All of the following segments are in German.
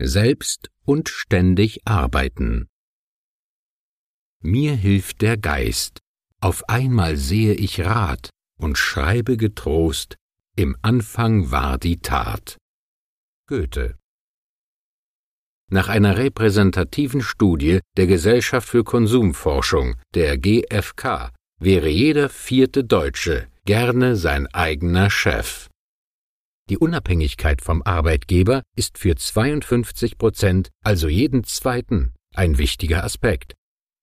Selbst und ständig arbeiten. Mir hilft der Geist, auf einmal sehe ich Rat und schreibe getrost, im Anfang war die Tat. Goethe Nach einer repräsentativen Studie der Gesellschaft für Konsumforschung, der GfK, wäre jeder vierte Deutsche gerne sein eigener Chef. Die Unabhängigkeit vom Arbeitgeber ist für 52 Prozent, also jeden zweiten, ein wichtiger Aspekt.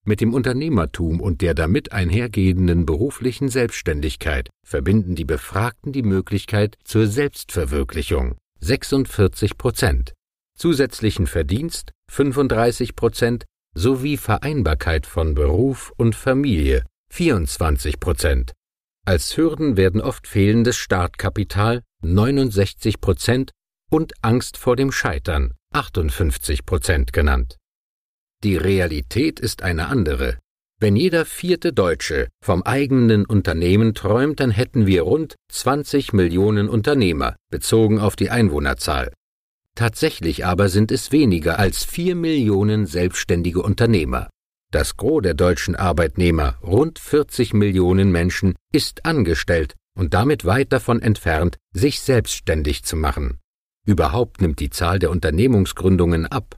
Mit dem Unternehmertum und der damit einhergehenden beruflichen Selbstständigkeit verbinden die Befragten die Möglichkeit zur Selbstverwirklichung 46 Prozent, zusätzlichen Verdienst 35 Prozent sowie Vereinbarkeit von Beruf und Familie 24 Prozent. Als Hürden werden oft fehlendes Startkapital 69 Prozent und Angst vor dem Scheitern 58 Prozent genannt. Die Realität ist eine andere. Wenn jeder vierte Deutsche vom eigenen Unternehmen träumt, dann hätten wir rund 20 Millionen Unternehmer, bezogen auf die Einwohnerzahl. Tatsächlich aber sind es weniger als vier Millionen selbstständige Unternehmer. Das Gros der deutschen Arbeitnehmer, rund 40 Millionen Menschen, ist angestellt und damit weit davon entfernt, sich selbstständig zu machen. Überhaupt nimmt die Zahl der Unternehmungsgründungen ab.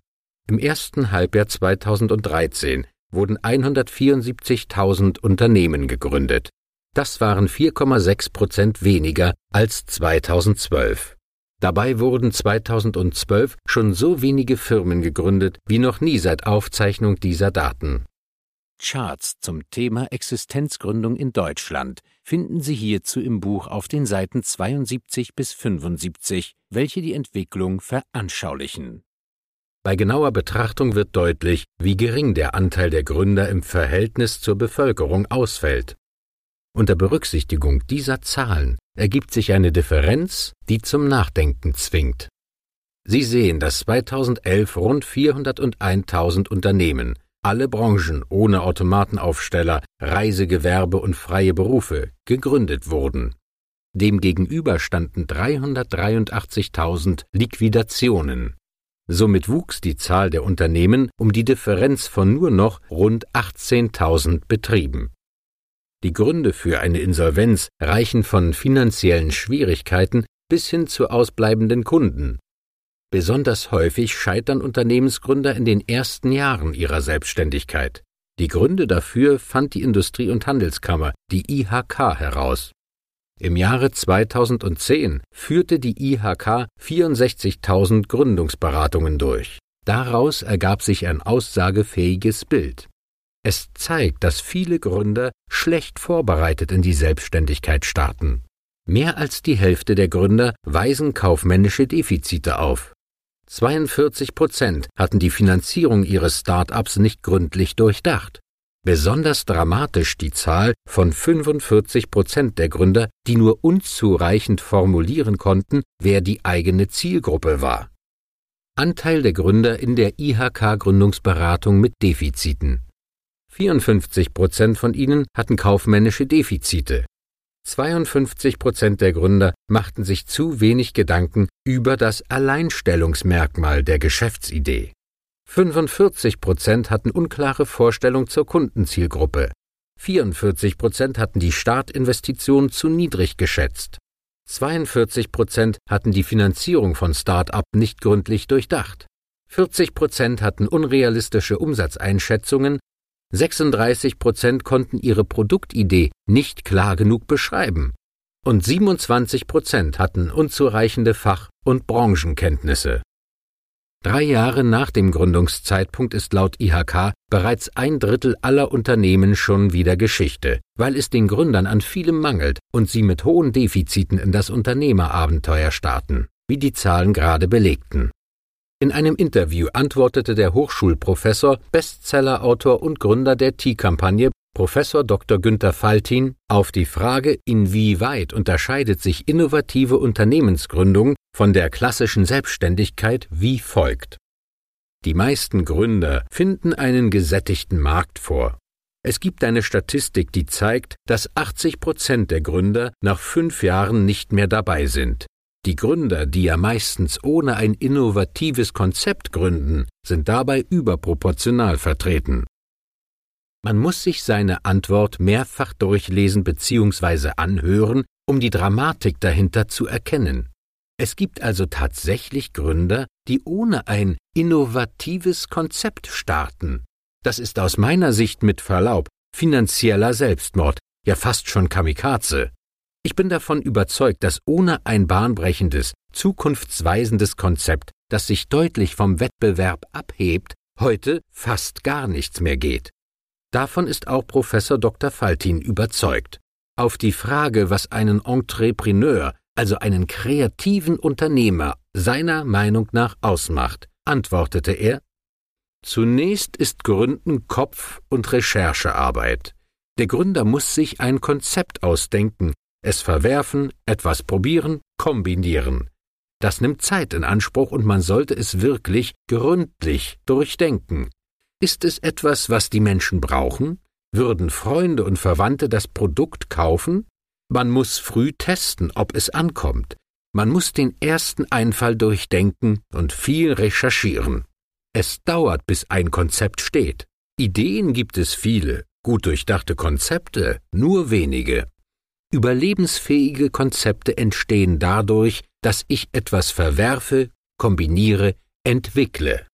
Im ersten Halbjahr 2013 wurden 174.000 Unternehmen gegründet. Das waren 4,6 Prozent weniger als 2012. Dabei wurden 2012 schon so wenige Firmen gegründet wie noch nie seit Aufzeichnung dieser Daten. Charts zum Thema Existenzgründung in Deutschland finden Sie hierzu im Buch auf den Seiten 72 bis 75, welche die Entwicklung veranschaulichen. Bei genauer Betrachtung wird deutlich, wie gering der Anteil der Gründer im Verhältnis zur Bevölkerung ausfällt. Unter Berücksichtigung dieser Zahlen ergibt sich eine Differenz, die zum Nachdenken zwingt. Sie sehen, dass 2011 rund 401.000 Unternehmen, alle Branchen ohne Automatenaufsteller, Reisegewerbe und freie Berufe, gegründet wurden. Demgegenüber standen 383.000 Liquidationen. Somit wuchs die Zahl der Unternehmen um die Differenz von nur noch rund 18.000 Betrieben. Die Gründe für eine Insolvenz reichen von finanziellen Schwierigkeiten bis hin zu ausbleibenden Kunden. Besonders häufig scheitern Unternehmensgründer in den ersten Jahren ihrer Selbstständigkeit. Die Gründe dafür fand die Industrie- und Handelskammer, die IHK, heraus. Im Jahre 2010 führte die IHK 64.000 Gründungsberatungen durch. Daraus ergab sich ein aussagefähiges Bild. Es zeigt, dass viele Gründer schlecht vorbereitet in die Selbstständigkeit starten. Mehr als die Hälfte der Gründer weisen kaufmännische Defizite auf. 42 Prozent hatten die Finanzierung ihres Start-ups nicht gründlich durchdacht. Besonders dramatisch die Zahl von 45 Prozent der Gründer, die nur unzureichend formulieren konnten, wer die eigene Zielgruppe war. Anteil der Gründer in der IHK-Gründungsberatung mit Defiziten. 54 Prozent von ihnen hatten kaufmännische Defizite. 52 Prozent der Gründer machten sich zu wenig Gedanken über das Alleinstellungsmerkmal der Geschäftsidee. 45 Prozent hatten unklare Vorstellung zur Kundenzielgruppe. 44 Prozent hatten die Startinvestition zu niedrig geschätzt. 42 Prozent hatten die Finanzierung von Start-up nicht gründlich durchdacht. 40 Prozent hatten unrealistische Umsatzeinschätzungen 36 Prozent konnten ihre Produktidee nicht klar genug beschreiben und 27 Prozent hatten unzureichende Fach- und Branchenkenntnisse. Drei Jahre nach dem Gründungszeitpunkt ist laut IHK bereits ein Drittel aller Unternehmen schon wieder Geschichte, weil es den Gründern an vielem mangelt und sie mit hohen Defiziten in das Unternehmerabenteuer starten, wie die Zahlen gerade belegten. In einem Interview antwortete der Hochschulprofessor, Bestsellerautor und Gründer der T-Kampagne, Professor Dr. Günther Faltin, auf die Frage, inwieweit unterscheidet sich innovative Unternehmensgründung von der klassischen Selbstständigkeit wie folgt. Die meisten Gründer finden einen gesättigten Markt vor. Es gibt eine Statistik, die zeigt, dass 80 Prozent der Gründer nach fünf Jahren nicht mehr dabei sind. Die Gründer, die ja meistens ohne ein innovatives Konzept gründen, sind dabei überproportional vertreten. Man muss sich seine Antwort mehrfach durchlesen bzw. anhören, um die Dramatik dahinter zu erkennen. Es gibt also tatsächlich Gründer, die ohne ein innovatives Konzept starten. Das ist aus meiner Sicht mit Verlaub finanzieller Selbstmord, ja fast schon Kamikaze. Ich bin davon überzeugt, dass ohne ein bahnbrechendes, zukunftsweisendes Konzept, das sich deutlich vom Wettbewerb abhebt, heute fast gar nichts mehr geht. Davon ist auch Professor Dr. Faltin überzeugt. Auf die Frage, was einen Entrepreneur, also einen kreativen Unternehmer, seiner Meinung nach ausmacht, antwortete er Zunächst ist Gründen Kopf- und Recherchearbeit. Der Gründer muss sich ein Konzept ausdenken, es verwerfen, etwas probieren, kombinieren. Das nimmt Zeit in Anspruch und man sollte es wirklich gründlich durchdenken. Ist es etwas, was die Menschen brauchen? Würden Freunde und Verwandte das Produkt kaufen? Man muss früh testen, ob es ankommt. Man muss den ersten Einfall durchdenken und viel recherchieren. Es dauert, bis ein Konzept steht. Ideen gibt es viele, gut durchdachte Konzepte nur wenige. Überlebensfähige Konzepte entstehen dadurch, dass ich etwas verwerfe, kombiniere, entwickle.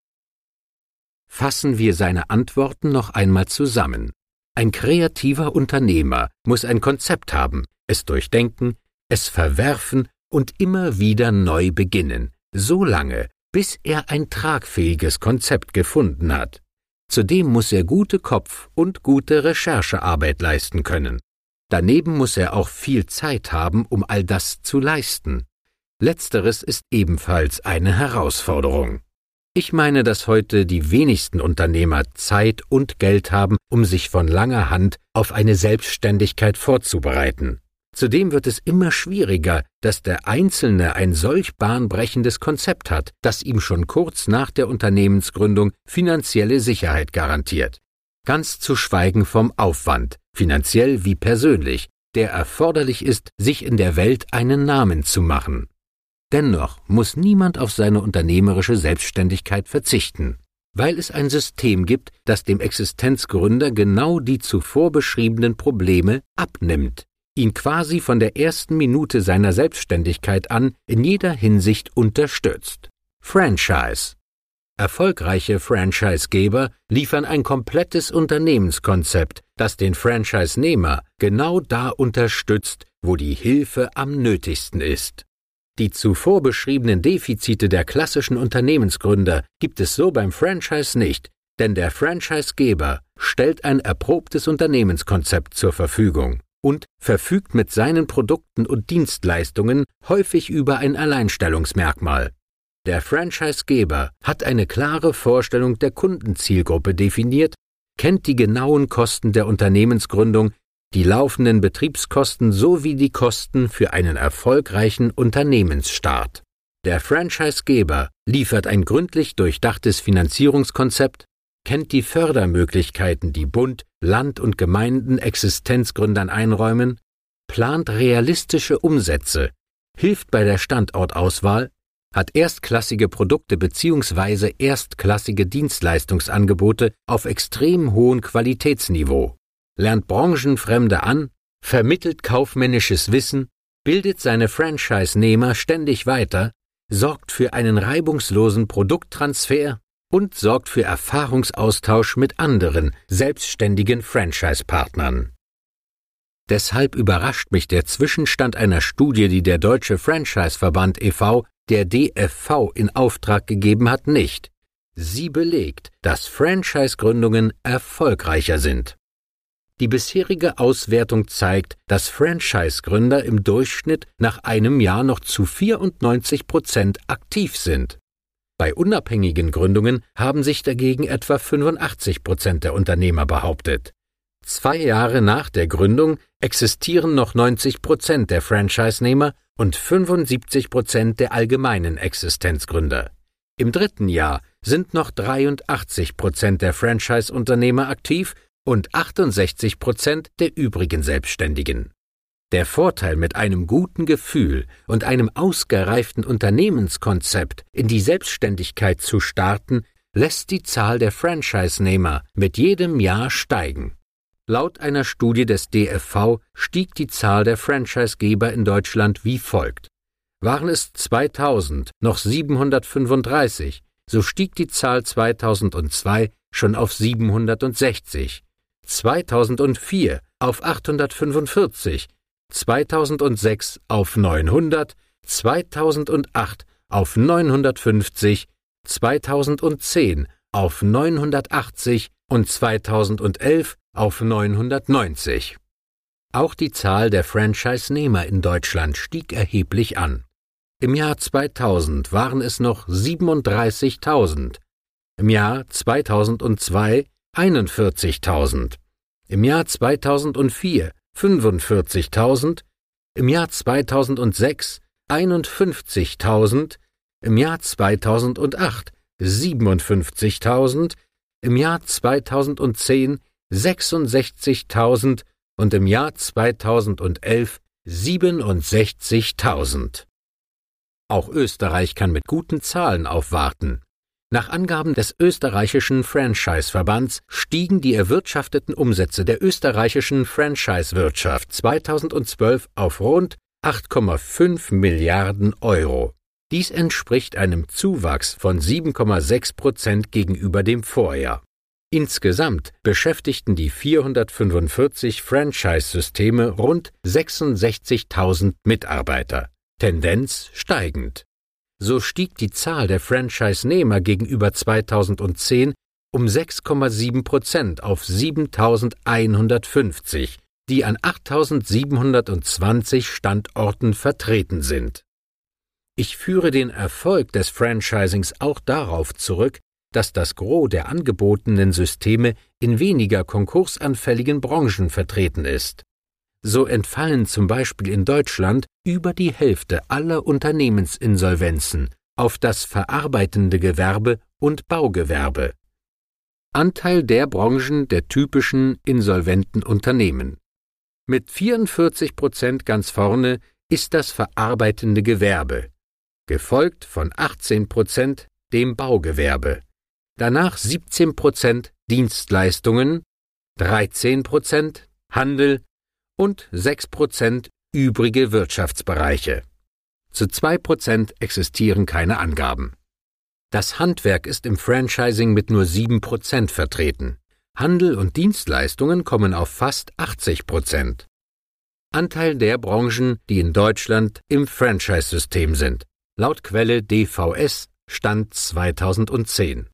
Fassen wir seine Antworten noch einmal zusammen. Ein kreativer Unternehmer muss ein Konzept haben, es durchdenken, es verwerfen und immer wieder neu beginnen, so lange, bis er ein tragfähiges Konzept gefunden hat. Zudem muss er gute Kopf- und gute Recherchearbeit leisten können. Daneben muss er auch viel Zeit haben, um all das zu leisten. Letzteres ist ebenfalls eine Herausforderung. Ich meine, dass heute die wenigsten Unternehmer Zeit und Geld haben, um sich von langer Hand auf eine Selbstständigkeit vorzubereiten. Zudem wird es immer schwieriger, dass der Einzelne ein solch bahnbrechendes Konzept hat, das ihm schon kurz nach der Unternehmensgründung finanzielle Sicherheit garantiert. Ganz zu schweigen vom Aufwand, finanziell wie persönlich, der erforderlich ist, sich in der Welt einen Namen zu machen. Dennoch muss niemand auf seine unternehmerische Selbstständigkeit verzichten, weil es ein System gibt, das dem Existenzgründer genau die zuvor beschriebenen Probleme abnimmt, ihn quasi von der ersten Minute seiner Selbstständigkeit an in jeder Hinsicht unterstützt. Franchise Erfolgreiche Franchisegeber liefern ein komplettes Unternehmenskonzept, das den Franchise-Nehmer genau da unterstützt, wo die Hilfe am nötigsten ist. Die zuvor beschriebenen Defizite der klassischen Unternehmensgründer gibt es so beim Franchise nicht, denn der Franchisegeber stellt ein erprobtes Unternehmenskonzept zur Verfügung und verfügt mit seinen Produkten und Dienstleistungen häufig über ein Alleinstellungsmerkmal. Der Franchisegeber hat eine klare Vorstellung der Kundenzielgruppe definiert, kennt die genauen Kosten der Unternehmensgründung die laufenden Betriebskosten sowie die Kosten für einen erfolgreichen Unternehmensstart. Der Franchisegeber liefert ein gründlich durchdachtes Finanzierungskonzept, kennt die Fördermöglichkeiten, die Bund, Land und Gemeinden Existenzgründern einräumen, plant realistische Umsätze, hilft bei der Standortauswahl, hat erstklassige Produkte bzw. erstklassige Dienstleistungsangebote auf extrem hohem Qualitätsniveau lernt Branchenfremde an, vermittelt kaufmännisches Wissen, bildet seine Franchise-Nehmer ständig weiter, sorgt für einen reibungslosen Produkttransfer und sorgt für Erfahrungsaustausch mit anderen selbstständigen Franchise-Partnern. Deshalb überrascht mich der Zwischenstand einer Studie, die der Deutsche Franchise-Verband e.V., der DFV, in Auftrag gegeben hat, nicht. Sie belegt, dass Franchise-Gründungen erfolgreicher sind. Die bisherige Auswertung zeigt, dass Franchise-Gründer im Durchschnitt nach einem Jahr noch zu 94 Prozent aktiv sind. Bei unabhängigen Gründungen haben sich dagegen etwa 85 Prozent der Unternehmer behauptet. Zwei Jahre nach der Gründung existieren noch 90 Prozent der Franchise-Nehmer und 75 Prozent der allgemeinen Existenzgründer. Im dritten Jahr sind noch 83 Prozent der Franchise-Unternehmer aktiv und 68 Prozent der übrigen Selbstständigen. Der Vorteil, mit einem guten Gefühl und einem ausgereiften Unternehmenskonzept in die Selbstständigkeit zu starten, lässt die Zahl der Franchise-Nehmer mit jedem Jahr steigen. Laut einer Studie des DFV stieg die Zahl der Franchisegeber in Deutschland wie folgt. Waren es 2000 noch 735, so stieg die Zahl 2002 schon auf 760, 2004 auf 845, 2006 auf 900, 2008 auf 950, 2010 auf 980 und 2011 auf 990. Auch die Zahl der Franchise-Nehmer in Deutschland stieg erheblich an. Im Jahr 2000 waren es noch 37.000, im Jahr 2002 41.000, im Jahr 2004 45.000, im Jahr 2006 51.000, im Jahr 2008 57.000, im Jahr 2010 66.000 und im Jahr 2011 67.000. Auch Österreich kann mit guten Zahlen aufwarten. Nach Angaben des österreichischen Franchise-Verbands stiegen die erwirtschafteten Umsätze der österreichischen Franchise-Wirtschaft 2012 auf rund 8,5 Milliarden Euro. Dies entspricht einem Zuwachs von 7,6 Prozent gegenüber dem Vorjahr. Insgesamt beschäftigten die 445 Franchise-Systeme rund 66.000 Mitarbeiter. Tendenz steigend. So stieg die Zahl der Franchise-Nehmer gegenüber 2010 um 6,7 Prozent auf 7.150, die an 8.720 Standorten vertreten sind. Ich führe den Erfolg des Franchisings auch darauf zurück, dass das Gros der angebotenen Systeme in weniger konkursanfälligen Branchen vertreten ist. So entfallen zum Beispiel in Deutschland über die Hälfte aller Unternehmensinsolvenzen auf das verarbeitende Gewerbe und Baugewerbe. Anteil der Branchen der typischen insolventen Unternehmen. Mit 44 Prozent ganz vorne ist das verarbeitende Gewerbe, gefolgt von 18 Prozent dem Baugewerbe, danach 17 Prozent Dienstleistungen, 13 Prozent Handel und 6% übrige Wirtschaftsbereiche. Zu 2% existieren keine Angaben. Das Handwerk ist im Franchising mit nur 7% vertreten. Handel und Dienstleistungen kommen auf fast 80%. Anteil der Branchen, die in Deutschland im Franchise-System sind. Laut Quelle DVS Stand 2010.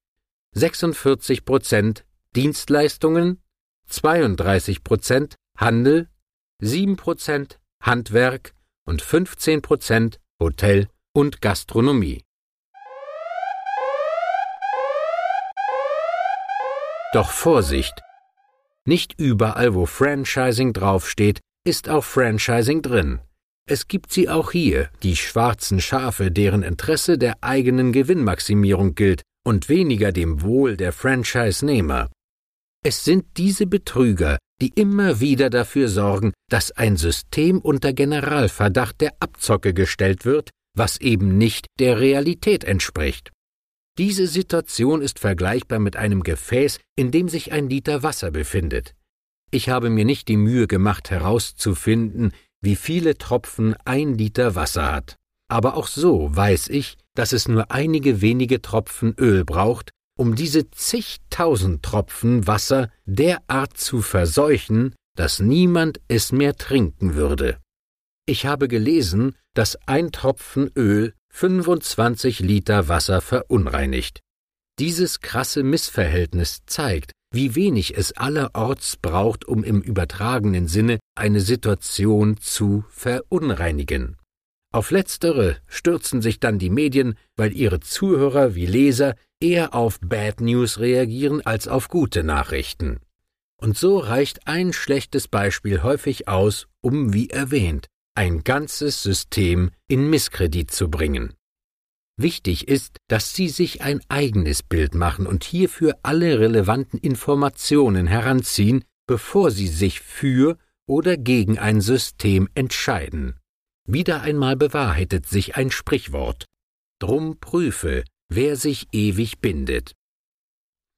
46% Dienstleistungen, 32% Handel 7% Handwerk und 15% Hotel und Gastronomie. Doch Vorsicht! Nicht überall, wo Franchising draufsteht, ist auch Franchising drin. Es gibt sie auch hier, die schwarzen Schafe, deren Interesse der eigenen Gewinnmaximierung gilt und weniger dem Wohl der Franchise-Nehmer. Es sind diese Betrüger, die immer wieder dafür sorgen, dass ein System unter Generalverdacht der Abzocke gestellt wird, was eben nicht der Realität entspricht. Diese Situation ist vergleichbar mit einem Gefäß, in dem sich ein Liter Wasser befindet. Ich habe mir nicht die Mühe gemacht herauszufinden, wie viele Tropfen ein Liter Wasser hat. Aber auch so weiß ich, dass es nur einige wenige Tropfen Öl braucht, um diese zigtausend Tropfen Wasser derart zu verseuchen, dass niemand es mehr trinken würde. Ich habe gelesen, dass ein Tropfen Öl 25 Liter Wasser verunreinigt. Dieses krasse Missverhältnis zeigt, wie wenig es allerorts braucht, um im übertragenen Sinne eine Situation zu verunreinigen. Auf letztere stürzen sich dann die Medien, weil ihre Zuhörer wie Leser eher auf Bad News reagieren als auf gute Nachrichten. Und so reicht ein schlechtes Beispiel häufig aus, um, wie erwähnt, ein ganzes System in Misskredit zu bringen. Wichtig ist, dass Sie sich ein eigenes Bild machen und hierfür alle relevanten Informationen heranziehen, bevor Sie sich für oder gegen ein System entscheiden. Wieder einmal bewahrheitet sich ein Sprichwort. Drum prüfe, wer sich ewig bindet.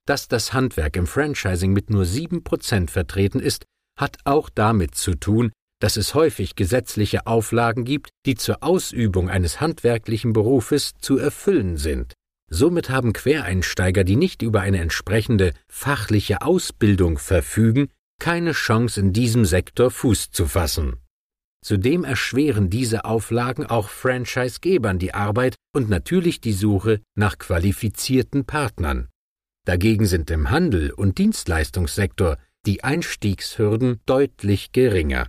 Dass das Handwerk im Franchising mit nur sieben Prozent vertreten ist, hat auch damit zu tun, dass es häufig gesetzliche Auflagen gibt, die zur Ausübung eines handwerklichen Berufes zu erfüllen sind. Somit haben Quereinsteiger, die nicht über eine entsprechende fachliche Ausbildung verfügen, keine Chance in diesem Sektor Fuß zu fassen. Zudem erschweren diese Auflagen auch Franchisegebern die Arbeit und natürlich die Suche nach qualifizierten Partnern. Dagegen sind im Handel und Dienstleistungssektor die Einstiegshürden deutlich geringer.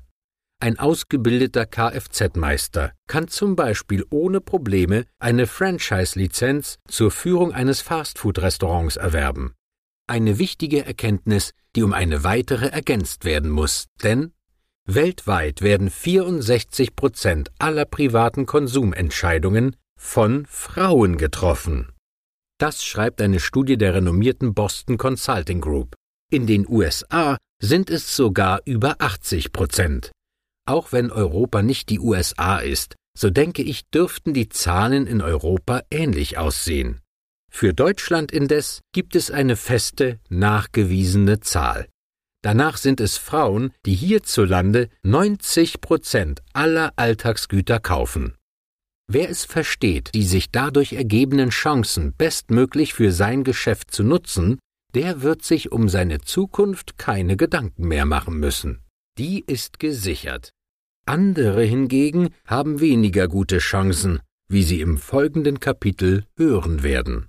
Ein ausgebildeter Kfz-Meister kann zum Beispiel ohne Probleme eine Franchise-Lizenz zur Führung eines Fastfood-Restaurants erwerben. Eine wichtige Erkenntnis, die um eine weitere ergänzt werden muss, denn weltweit werden 64 Prozent aller privaten Konsumentscheidungen von Frauen getroffen. Das schreibt eine Studie der renommierten Boston Consulting Group. In den USA sind es sogar über 80 Prozent. Auch wenn Europa nicht die USA ist, so denke ich, dürften die Zahlen in Europa ähnlich aussehen. Für Deutschland indes gibt es eine feste, nachgewiesene Zahl. Danach sind es Frauen, die hierzulande 90 Prozent aller Alltagsgüter kaufen. Wer es versteht, die sich dadurch ergebenden Chancen bestmöglich für sein Geschäft zu nutzen, der wird sich um seine Zukunft keine Gedanken mehr machen müssen die ist gesichert. Andere hingegen haben weniger gute Chancen, wie Sie im folgenden Kapitel hören werden.